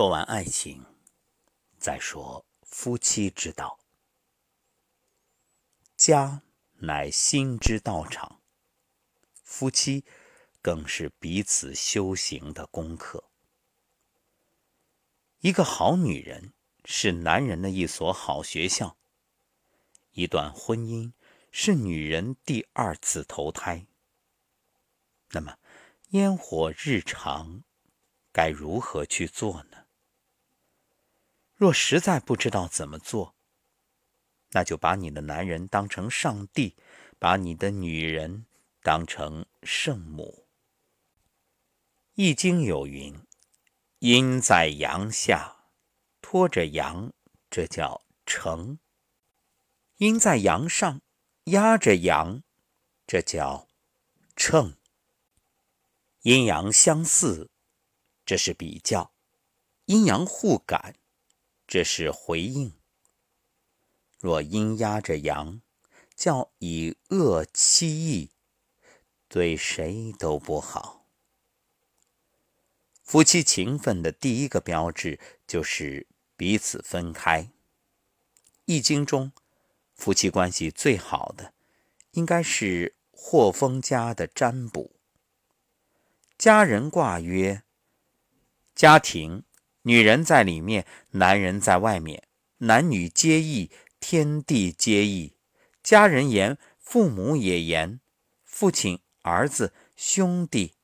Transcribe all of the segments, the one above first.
说完爱情，再说夫妻之道。家乃心之道场，夫妻更是彼此修行的功课。一个好女人是男人的一所好学校，一段婚姻是女人第二次投胎。那么，烟火日常该如何去做呢？若实在不知道怎么做，那就把你的男人当成上帝，把你的女人当成圣母。易经有云：“阴在阳下，拖着阳，这叫成；阴在阳上，压着阳，这叫称。阴阳相似，这是比较；阴阳互感。”这是回应。若阴压着阳，叫以恶欺义，对谁都不好。夫妻情分的第一个标志就是彼此分开。易经中，夫妻关系最好的，应该是霍风家的占卜。家人卦曰：家庭。女人在里面，男人在外面，男女皆义，天地皆义。家人言，父母也言，父亲、儿子、兄弟、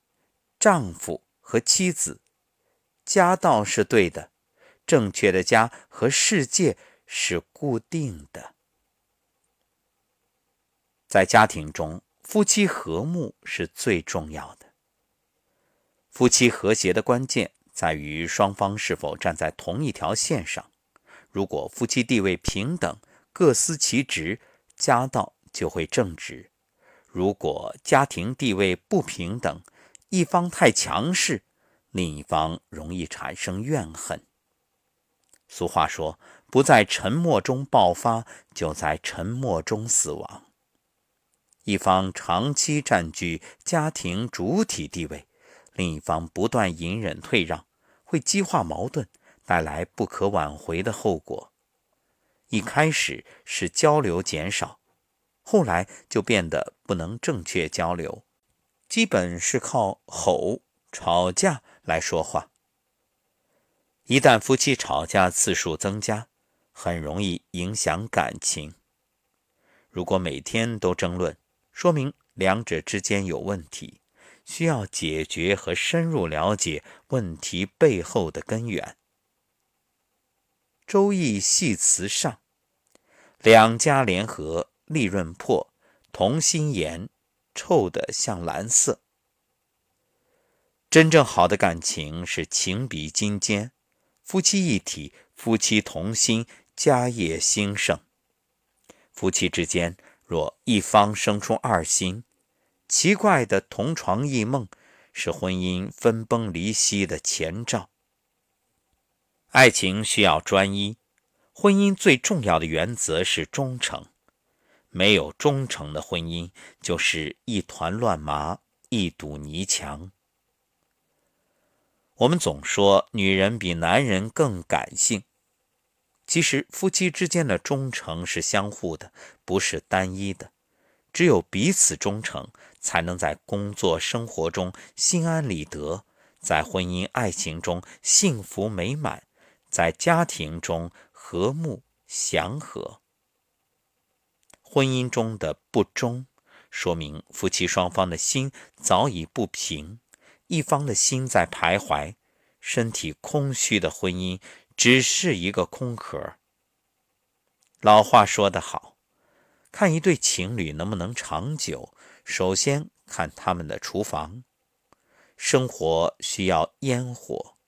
丈夫和妻子。家道是对的，正确的家和世界是固定的。在家庭中，夫妻和睦是最重要的。夫妻和谐的关键。在于双方是否站在同一条线上。如果夫妻地位平等，各司其职，家道就会正直；如果家庭地位不平等，一方太强势，另一方容易产生怨恨。俗话说：“不在沉默中爆发，就在沉默中死亡。”一方长期占据家庭主体地位。另一方不断隐忍退让，会激化矛盾，带来不可挽回的后果。一开始是交流减少，后来就变得不能正确交流，基本是靠吼、吵架来说话。一旦夫妻吵架次数增加，很容易影响感情。如果每天都争论，说明两者之间有问题。需要解决和深入了解问题背后的根源。《周易》系辞上，两家联合，利润破，同心言，臭得像蓝色。真正好的感情是情比金坚，夫妻一体，夫妻同心，家业兴盛。夫妻之间若一方生出二心，奇怪的同床异梦是婚姻分崩离析的前兆。爱情需要专一，婚姻最重要的原则是忠诚。没有忠诚的婚姻就是一团乱麻，一堵泥墙。我们总说女人比男人更感性，其实夫妻之间的忠诚是相互的，不是单一的。只有彼此忠诚，才能在工作生活中心安理得，在婚姻爱情中幸福美满，在家庭中和睦祥和。婚姻中的不忠，说明夫妻双方的心早已不平，一方的心在徘徊，身体空虚的婚姻只是一个空壳。老话说得好。看一对情侣能不能长久，首先看他们的厨房。生活需要烟火，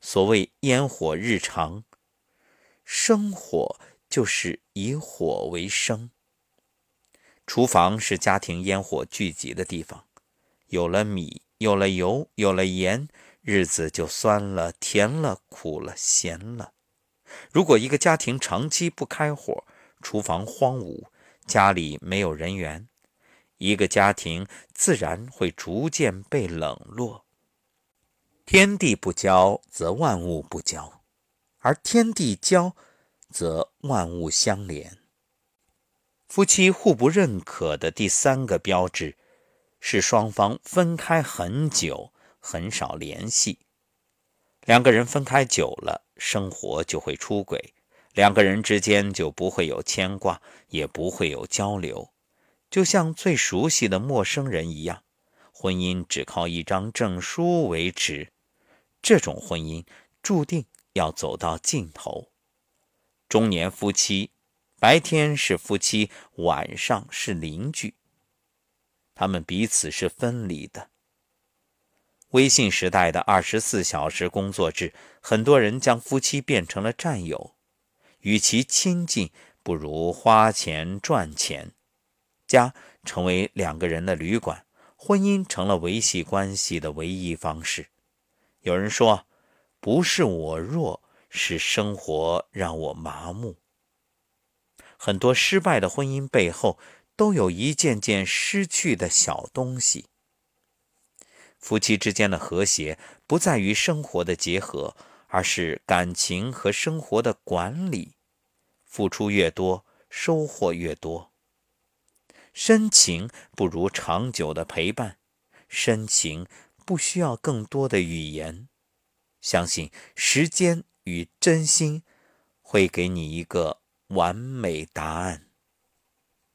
所谓烟火日常，生火就是以火为生。厨房是家庭烟火聚集的地方，有了米，有了油，有了盐，日子就酸了、甜了、苦了、咸了。如果一个家庭长期不开火，厨房荒芜。家里没有人缘，一个家庭自然会逐渐被冷落。天地不交，则万物不交。而天地交，则万物相连。夫妻互不认可的第三个标志，是双方分开很久，很少联系。两个人分开久了，生活就会出轨，两个人之间就不会有牵挂，也不会有交流，就像最熟悉的陌生人一样。婚姻只靠一张证书维持，这种婚姻注定要走到尽头。中年夫妻，白天是夫妻，晚上是邻居，他们彼此是分离的。微信时代的二十四小时工作制，很多人将夫妻变成了战友，与其亲近，不如花钱赚钱。家成为两个人的旅馆，婚姻成了维系关系的唯一方式。有人说，不是我弱，是生活让我麻木。很多失败的婚姻背后，都有一件件失去的小东西。夫妻之间的和谐不在于生活的结合，而是感情和生活的管理。付出越多，收获越多。深情不如长久的陪伴，深情不需要更多的语言。相信时间与真心会给你一个完美答案。